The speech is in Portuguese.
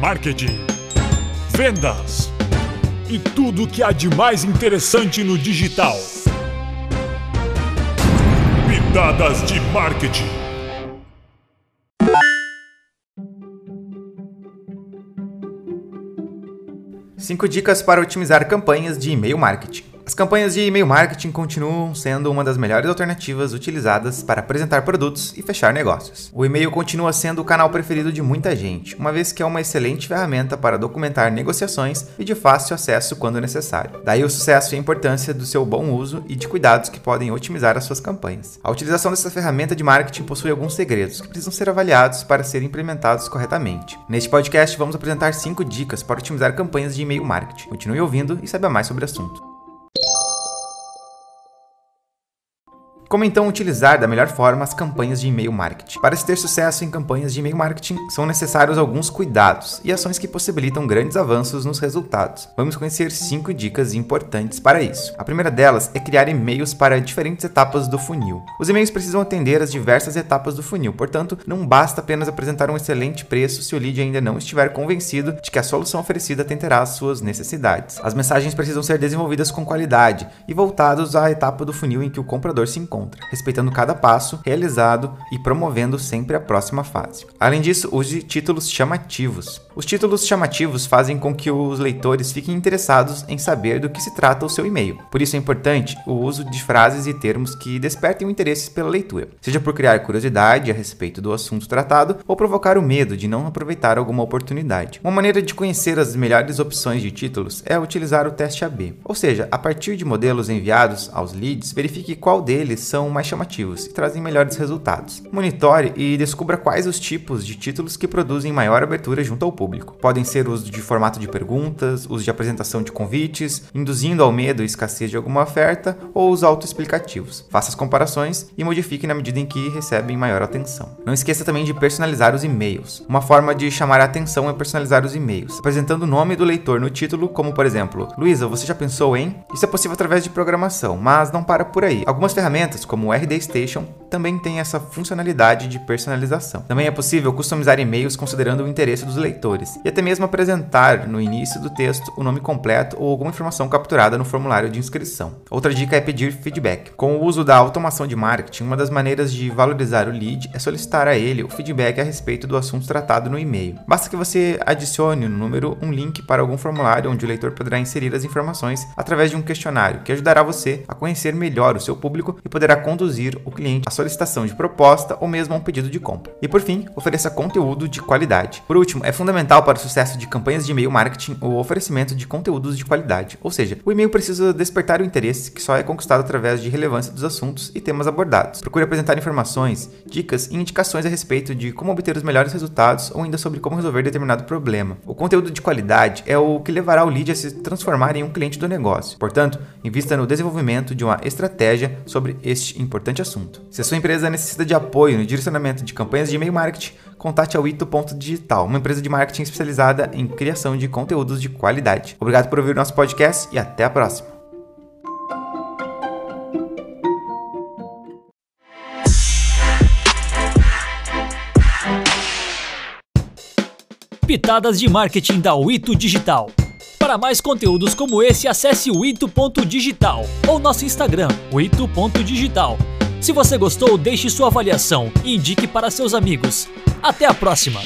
marketing, vendas e tudo o que há de mais interessante no digital. Pitadas de marketing. Cinco dicas para otimizar campanhas de e-mail marketing. As campanhas de e-mail marketing continuam sendo uma das melhores alternativas utilizadas para apresentar produtos e fechar negócios. O e-mail continua sendo o canal preferido de muita gente, uma vez que é uma excelente ferramenta para documentar negociações e de fácil acesso quando necessário. Daí o sucesso e a importância do seu bom uso e de cuidados que podem otimizar as suas campanhas. A utilização dessa ferramenta de marketing possui alguns segredos que precisam ser avaliados para serem implementados corretamente. Neste podcast vamos apresentar 5 dicas para otimizar campanhas de e-mail marketing. Continue ouvindo e saiba mais sobre o assunto. Como então utilizar da melhor forma as campanhas de e-mail marketing? Para se ter sucesso em campanhas de e-mail marketing, são necessários alguns cuidados e ações que possibilitam grandes avanços nos resultados. Vamos conhecer cinco dicas importantes para isso. A primeira delas é criar e-mails para diferentes etapas do funil. Os e-mails precisam atender as diversas etapas do funil, portanto, não basta apenas apresentar um excelente preço se o lead ainda não estiver convencido de que a solução oferecida atenderá às suas necessidades. As mensagens precisam ser desenvolvidas com qualidade e voltados à etapa do funil em que o comprador se encontra respeitando cada passo realizado e promovendo sempre a próxima fase. Além disso, use títulos chamativos. Os títulos chamativos fazem com que os leitores fiquem interessados em saber do que se trata o seu e-mail. Por isso é importante o uso de frases e termos que despertem o interesse pela leitura, seja por criar curiosidade a respeito do assunto tratado ou provocar o medo de não aproveitar alguma oportunidade. Uma maneira de conhecer as melhores opções de títulos é utilizar o teste AB, ou seja, a partir de modelos enviados aos leads, verifique qual deles são mais chamativos e trazem melhores resultados. Monitore e descubra quais os tipos de títulos que produzem maior abertura junto ao público. Podem ser o uso de formato de perguntas, uso de apresentação de convites, induzindo ao medo e escassez de alguma oferta, ou os autoexplicativos. Faça as comparações e modifique na medida em que recebem maior atenção. Não esqueça também de personalizar os e-mails. Uma forma de chamar a atenção é personalizar os e-mails, apresentando o nome do leitor no título, como por exemplo, Luísa, você já pensou em? Isso é possível através de programação, mas não para por aí. Algumas ferramentas como o RD Station, também tem essa funcionalidade de personalização. Também é possível customizar e-mails considerando o interesse dos leitores e até mesmo apresentar no início do texto o nome completo ou alguma informação capturada no formulário de inscrição. Outra dica é pedir feedback. Com o uso da automação de marketing, uma das maneiras de valorizar o lead é solicitar a ele o feedback a respeito do assunto tratado no e-mail. Basta que você adicione no número um link para algum formulário onde o leitor poderá inserir as informações através de um questionário que ajudará você a conhecer melhor o seu público e poderá conduzir o cliente à solicitação de proposta ou mesmo a um pedido de compra. E por fim, ofereça conteúdo de qualidade. Por último, é fundamental para o sucesso de campanhas de e-mail marketing o oferecimento de conteúdos de qualidade, ou seja, o e-mail precisa despertar o interesse que só é conquistado através de relevância dos assuntos e temas abordados. Procure apresentar informações, dicas e indicações a respeito de como obter os melhores resultados ou ainda sobre como resolver determinado problema. O conteúdo de qualidade é o que levará o lead a se transformar em um cliente do negócio. Portanto, invista no desenvolvimento de uma estratégia sobre importante assunto. Se a sua empresa necessita de apoio no direcionamento de campanhas de e-mail marketing, contate a Ito.digital, uma empresa de marketing especializada em criação de conteúdos de qualidade. Obrigado por ouvir nosso podcast e até a próxima. Pitadas de marketing da Wito Digital. Para mais conteúdos como esse, acesse o ito.digital ou nosso Instagram, o ito.digital. Se você gostou, deixe sua avaliação e indique para seus amigos. Até a próxima!